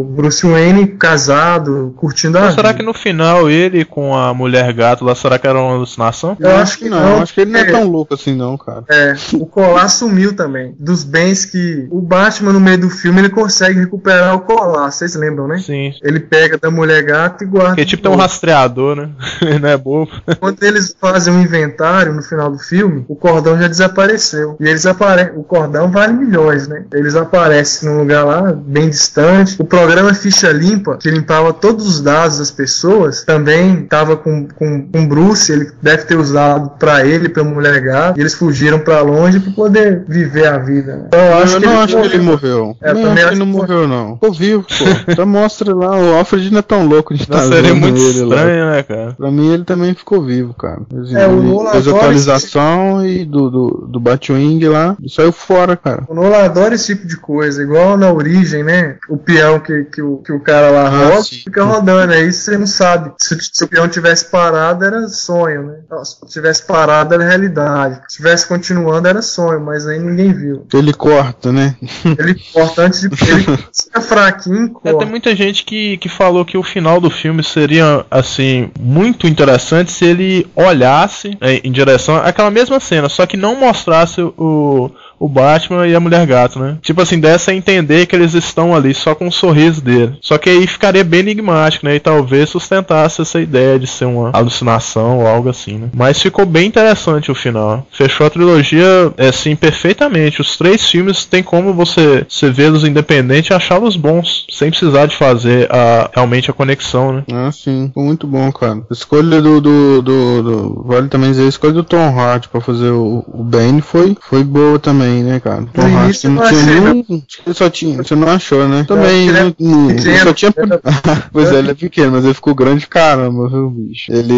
D: o Bruce Wayne casado, curtindo a
B: Então, será
D: vida.
B: que no final ele com a mulher gato lá, será que era uma alucinação?
D: Eu acho que não.
C: acho que ele não é
D: É.
C: tão louco assim não, cara.
D: É, o colar sumiu também. Dos bens que o Batman, no meio do filme, ele consegue recuperar o colar. Vocês lembram, né?
B: Sim.
D: Ele pega da mulher gato e guarda.
B: Porque tipo tem um rastreador, né? (laughs) Ele não é bobo.
D: Quando eles fazem um inventário no final do filme, o cordão já desapareceu. E eles aparecem. O cordão vale milhões, né? Eles aparecem num lugar lá, bem distante. O programa Ficha Limpa, que limpava todos os dados das pessoas, também estava com, com, com Bruce. Ele deve ter usado pra ele, pra mulher gata. E eles fugiram pra longe pra poder viver a vida. né? Então eu acho
C: eu
D: que
C: não
D: ele
C: acho que ele morreu.
D: É, eu
C: não
D: também
C: acho que não morreu, não. Ficou vivo, pô. Então mostra lá, o Alfred não é tão louco de estar
B: seria
C: vendo
B: muito
C: ele lá.
B: estranho, né, cara?
C: Pra mim ele também ficou vivo, cara. Assim,
D: É, o Nolan
C: fez atualização e do, do, do Batwing lá e saiu fora, cara.
D: O Nolan adora esse tipo de coisa, igual na origem, né? O peão que, que, o, que o cara lá
C: Ah,
D: roda
C: sim.
D: fica rodando, aí você não sabe. Se, se o peão tivesse parado, era sonho, né? Não, Se tivesse parado, era realidade. Se tivesse continuando, era sonho, mas aí ninguém viu.
C: Ele corta, né?
D: Ele corta antes de. Ele (laughs) fica fraquinho,
B: É,
D: corta.
B: tem muita gente que, que falou que o final do filme seria, assim, muito interessante se ele olhasse é, em direção àquela mesma cena, só que não mostrasse o, o Batman e a Mulher Gato, né? Tipo assim, dessa a entender que eles estão ali só com o sorriso dele. Só que aí ficaria bem enigmático, né? E talvez sustentasse essa ideia de ser uma alucinação ou algo assim, né? Mas ficou bem interessante o final. Fechou a trilogia, assim, perfeitamente. Os três filmes tem como você, você vê-los independente e achá-los bons, sem precisar de fazer a, realmente a conexão, né?
C: Ah, sim, muito bom, cara. A escolha do, do, do, do- Vale também dizer, a escolha do Tom Hart pra fazer o, o Bane foi, foi boa também, né, cara? Tom
D: No início
C: não
D: eu
C: tinha
D: achei,
C: nenhum. Ele só tinha. Você não achou, né? Também,
D: ele é
C: não- não- só tinha. (laughs) pois é, ele é pequeno, mas ele ficou grande caramba, viu, bicho? Ele.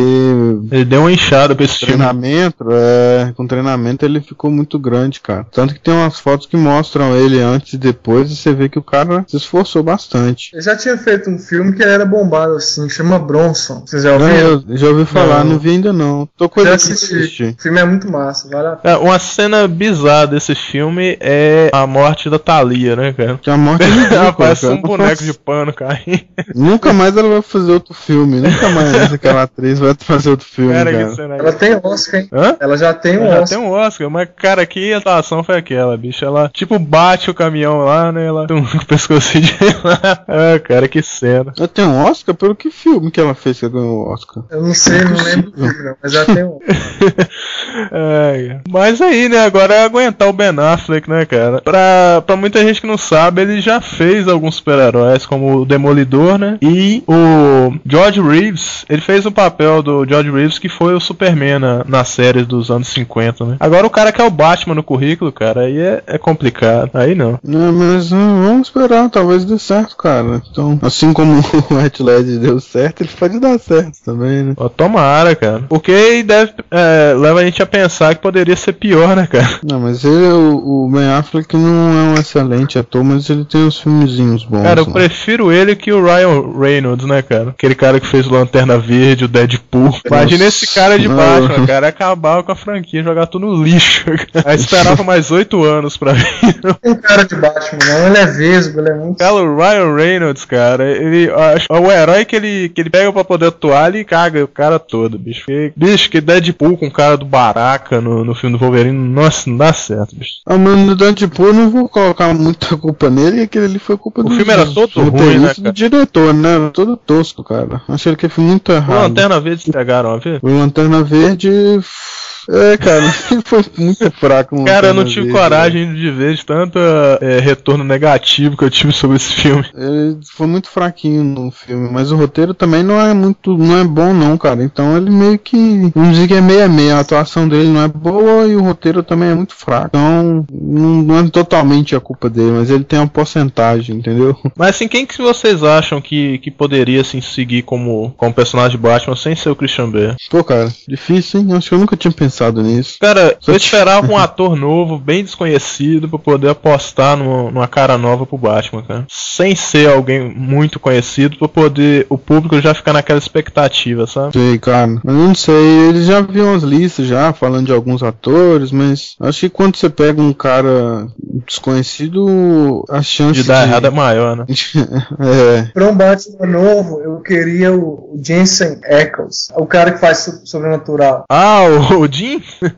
B: Ele deu uma inchada pra esse filme.
C: Treinamento, é, com treinamento ele ficou muito grande, cara. Tanto que tem umas fotos que mostram ele antes e depois e você vê que o cara se esforçou bastante.
D: Eu já tinha feito um filme que ele era bombado assim, chama Bronson. Vocês já ouviram?
C: eu já ouvi falar,
B: Não.
C: não, vi ainda não. Tô
D: Já
C: coisa pra
D: assisti.
C: assistir.
D: O filme é muito massa, vale a pena.
B: É, uma cena bizarra desse filme é a morte da Thalia, né, cara?
C: Que a morte é
B: Ela (laughs) parece
C: cara.
B: um boneco de pano caindo.
C: Nunca mais ela vai fazer outro filme. Nunca mais (laughs) aquela atriz vai fazer outro filme,
B: Cara,
C: cara.
B: que cena
D: Ela tem Oscar, hein?
B: Hã?
D: Ela já tem um
B: Ela já
D: Oscar.
B: tem um Oscar, mas cara, que atuação foi aquela, bicho? Ela tipo bate o caminhão lá, né? Ela tem um (laughs) pescocinho de lá. Ah, cara, que cena.
C: Ela tem um Oscar? Pelo que filme que ela fez que ela ganhou o Oscar?
D: Eu não sei, não lembro não, mas já tem um.
B: Ai, mas aí, né, agora é aguentar o Ben Affleck, né, cara? Pra, pra muita gente que não sabe, ele já fez alguns super-heróis, como o Demolidor, né? E o George Reeves, ele fez o papel do George Reeves, que foi o Superman na, nas séries dos anos 50, né? Agora o cara que é o Batman no currículo, cara, aí é, é complicado. Aí não.
C: Não, mas hum, vamos esperar, talvez dê certo, cara. Então, assim como (laughs) o White Led deu certo, ele pode dar certo também, né?
B: Ó, tomara, cara. Porque deve, é, leva a gente a pensar que poderia ser pior, né, cara?
C: Não, mas ele, o, o Ben Affleck não é um excelente ator, mas ele tem uns filmezinhos bons.
B: Cara, eu
C: né?
B: prefiro ele que o Ryan Reynolds, né, cara? Aquele cara que fez o Lanterna Verde, o Deadpool. Imagina esse cara de
C: não.
B: Batman, cara. Acabar com a franquia, jogar tudo no lixo. (laughs) Cara. Aí esperava mais oito anos pra vir.
D: Tem cara de Batman, não. Ele é vesgo, ele é muito.
B: Cara, o Ryan Reynolds, cara, ele acho- é o herói que ele, que ele pega pra poder atuar e caga o cara todo, bicho. Que, bicho, que Deadpool com o cara do Baraka no, no filme do Wolverine, nossa, não dá certo, bicho.
C: Ah, mas no Deadpool eu não vou colocar muita culpa nele, e aquele ali foi culpa
B: O
C: do
B: filme era todo
C: do
B: ruim, né, cara?
C: do diretor, né? Era todo tosco, cara. Achei que foi muito
B: O
C: errado.
B: Lanterna Verde pegaram a ver?
C: O Lanterna Verde. É, cara, (laughs) foi muito fraco.
B: Cara, eu não tive coragem de ver de tanto é, retorno negativo que eu tive sobre esse filme.
C: Ele foi muito fraquinho no filme, mas o roteiro também não é muito, não é bom não, cara. Então ele meio que, vamos dizer que é meia meia. A atuação dele não é boa e o roteiro também é muito fraco. Então não, não é totalmente a culpa dele, mas ele tem uma porcentagem, entendeu? (laughs)
B: Mas assim, quem que vocês acham que, que poderia assim, seguir como, como personagem de Batman sem ser o Christian Bale?
C: Pô, cara, difícil, hein? Acho que eu nunca tinha pensado nisso.
B: Cara,
C: Só
B: eu
C: te-
B: esperava um (laughs) ator novo, bem desconhecido, pra poder apostar numa, numa cara nova pro Batman, cara. Sem ser alguém muito conhecido, pra poder o público já ficar naquela expectativa, sabe?
C: Sei, cara. Mas eu não sei, eles já viram umas listas já falando de alguns atores, mas acho que quando você pega um cara desconhecido, a chance
B: De dar errado é maior, né? (laughs)
C: é,
D: Pra um Batman novo, eu queria o Jensen Ackles, o cara que faz so- sobrenatural.
B: Ah, o, o Jim?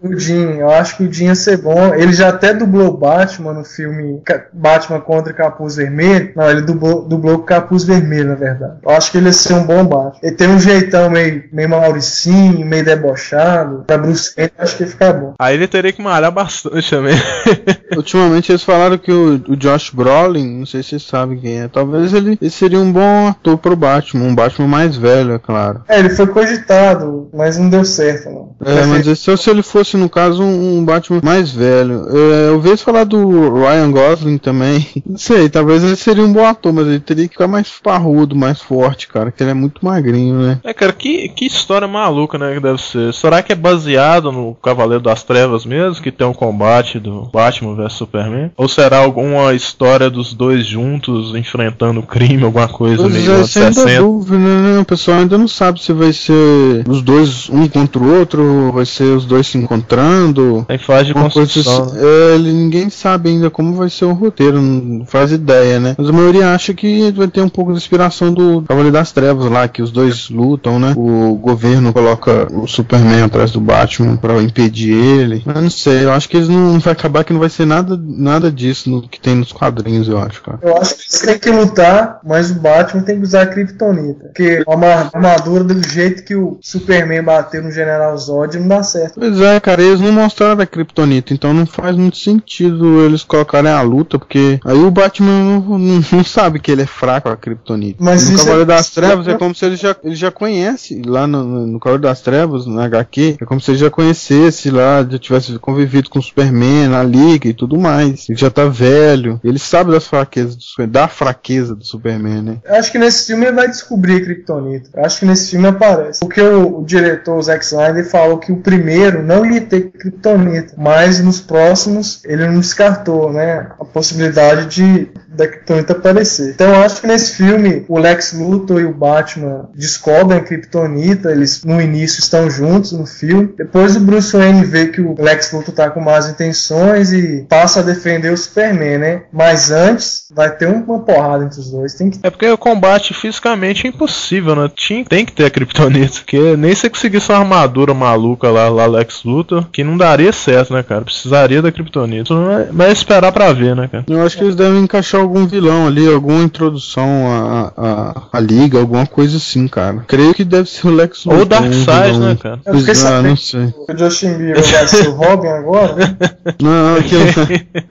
D: O Jim, eu acho que o Jim ia ser bom. Ele já até dublou Batman no filme Batman contra Capuz Vermelho. Não, ele dublou, dublou Capuz Vermelho, na verdade. Eu acho que ele ia ser um bom Batman. Ele tem um jeitão meio, meio Mauricinho, meio debochado. Pra Bruce Wayne, acho que ia ficar bom.
B: Aí ele teria que malhar bastante também. (laughs)
C: ultimamente eles falaram que o, o Josh Brolin, não sei se vocês sabem quem é, talvez ele, ele seria um bom ator pro Batman, um Batman mais velho, é claro.
D: É, ele foi cogitado, mas não deu certo, não.
C: É, mas esse é o se ele fosse, no caso, um, Batman mais velho. É, eu vejo falar do Ryan Gosling também. (laughs) Não sei, talvez ele seria um bom ator, mas ele teria que ficar mais parrudo, mais forte, cara, que ele é muito magrinho, né?
B: É, cara, que, que história maluca, né, que deve ser. Será que é baseado no Cavaleiro das Trevas mesmo, que tem um combate do Batman vs Superman? Ou será alguma história dos dois juntos enfrentando o crime, alguma coisa
C: Pois
B: meio
C: é,
B: anos
C: isso ainda é
B: 60?
C: dúvida, né? O pessoal ainda não sabe se vai ser os dois um contra o outro, vai ser os dois se encontrando.
B: Tem fase de
C: Uma coisa
B: construção.
C: assim,
B: né?
C: é, ele- ninguém sabe ainda como vai ser o roteiro, não faz ideia, né? Mas a maioria acha que vai ter um pouco de inspiração do Cavaleiro das Trevas lá, que os dois lutam, né? O governo coloca o Superman atrás do Batman pra impedir ele. Mas não sei, eu acho que eles não vai acabar que não vai ser nada, nada disso no que tem nos quadrinhos, eu acho, cara.
D: Eu acho que eles têm que lutar, mas o Batman tem que usar a Kryptonita. Porque uma armadura do jeito que o Superman bateu no General Zod não dá certo.
C: Pois é, cara, eles não mostraram a Kryptonita, então não faz muito sentido eles colocarem a luta, porque aí o Batman não, não- não sabe que ele é fraco a Kryptonita.
D: Mas
C: no Cavaleiro
D: é-
C: das Trevas é como se ele já, ele já conhece, lá no, no, no Cavaleiro das Trevas, na HQ, é como se ele já conhecesse lá, já tivesse convivido com o Superman na Liga e tudo mais. Ele já tá velho, ele sabe das fraquezas do Superman, da fraqueza do Superman, né?
D: Acho que nesse filme ele vai descobrir a Kryptonita. Acho que nesse filme aparece. Porque o, o diretor, o Zack Snyder, falou que o primeiro não ia ter Kryptonita. Mas nos próximos ele não descartou, né? A possibilidade de da Kryptonita aparecer. Então eu acho que nesse filme o Lex Luthor e o Batman descobrem a Kryptonita. Eles no início estão juntos no filme. Depois o Bruce Wayne vê que o Lex Luthor tá com más intenções e passa a defender o Superman, né? Mas antes vai ter uma porrada entre os dois. Tem que
B: É porque o combate fisicamente é impossível, né? Tinha, tem que ter a Kryptonita. Porque nem se conseguisse uma armadura maluca lá, lá Lex Luthor, que não daria certo, né, cara? Precisaria da Kryptonita. Mas- é esperar pra ver, né, cara?
C: Eu acho que eles devem encaixar algum vilão ali, alguma introdução à, à, à liga, alguma coisa assim, cara. Creio que deve ser o Lex
B: Ou o
C: Luthor, um
B: Darkseid,
C: vilão.
B: né, cara?
D: Eu fiquei
C: é,
D: sabendo
C: não sei.
D: que o Justin Bieber vai ser o Robin agora. (laughs)
C: Não, aquilo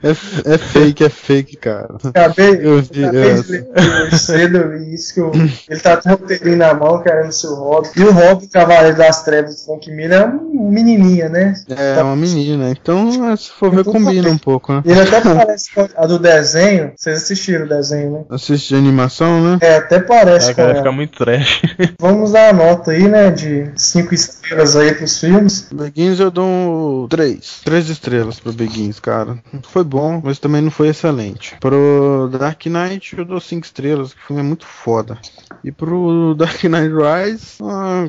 C: é, é fake, é fake, cara.
D: Acabei,
C: Eu vi
D: acabei de ler hoje cedo, eu vi isso que eu, ele tá com o roteirinho na mão querendo ser o Robin. E o Robin, Cavaleiro das Trevas do Frank Miller, é uma menininha, né?
C: É uma menina, então é, se for ver, combina um pouco, né?
D: E ele até parece com a do desenho. Vocês assistiram o desenho, né?
C: Assiste de animação, né?
D: É, até parece
B: vai
D: ela.
B: ficar muito trash. (laughs)
D: Vamos dar a nota aí, né? De 5 estrelas aí pros filmes.
C: Beguins eu dou 3. 3 estrelas pro Beguins, cara. Foi bom, mas também não foi excelente. Pro Dark Knight eu dou 5 estrelas, que o filme é muito foda. E pro Dark Knight Rise,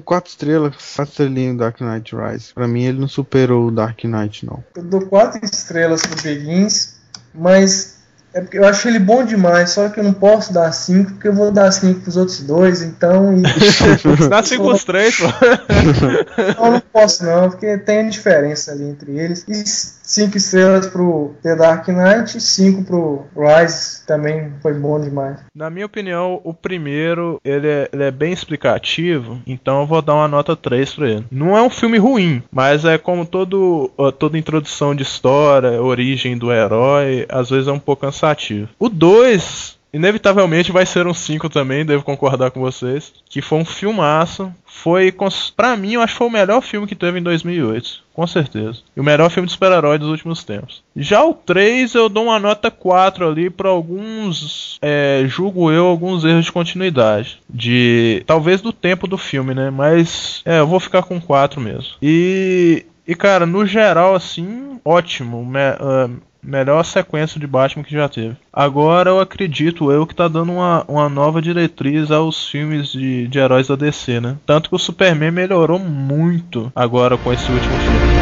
C: 4 estrelas. 4 estrelinhas do Dark Knight Rise. Pra mim ele não superou o Dark Knight, não.
D: Eu dou 4 estrelas pro Beguins, mas é porque eu acho ele bom demais, só que eu não posso dar 5, porque eu vou dar 5 pros outros dois, então. E... (laughs)
B: Dá 5 os 3, pô.
D: Não, não posso não, porque tem diferença ali entre eles. E 5 estrelas pro The Dark Knight e 5 pro Rise também foi bom demais.
B: Na minha opinião, o primeiro ele é, ele é bem explicativo, então eu vou dar uma nota 3 pra ele. Não é um filme ruim, mas é como todo, toda introdução de história, origem do herói, às vezes é um pouco cansativo. O 2, inevitavelmente, vai ser um 5 também, devo concordar com vocês, que foi um filmaço. Foi, pra mim, eu acho que foi o melhor filme que teve em 2008. Com certeza. E o melhor filme de super-herói dos últimos tempos. Já o 3 eu dou uma nota 4 ali pra alguns, é, julgo eu, alguns erros de continuidade. De. Talvez do tempo do filme, né? Mas. É, eu vou ficar com 4 mesmo. E. E cara, no geral, assim, ótimo. Me- ah, melhor sequência de Batman que já teve. Agora eu acredito eu que tá dando uma, uma nova diretriz aos filmes de, de heróis da DC, né? Tanto que o Superman melhorou muito agora com esse último filme.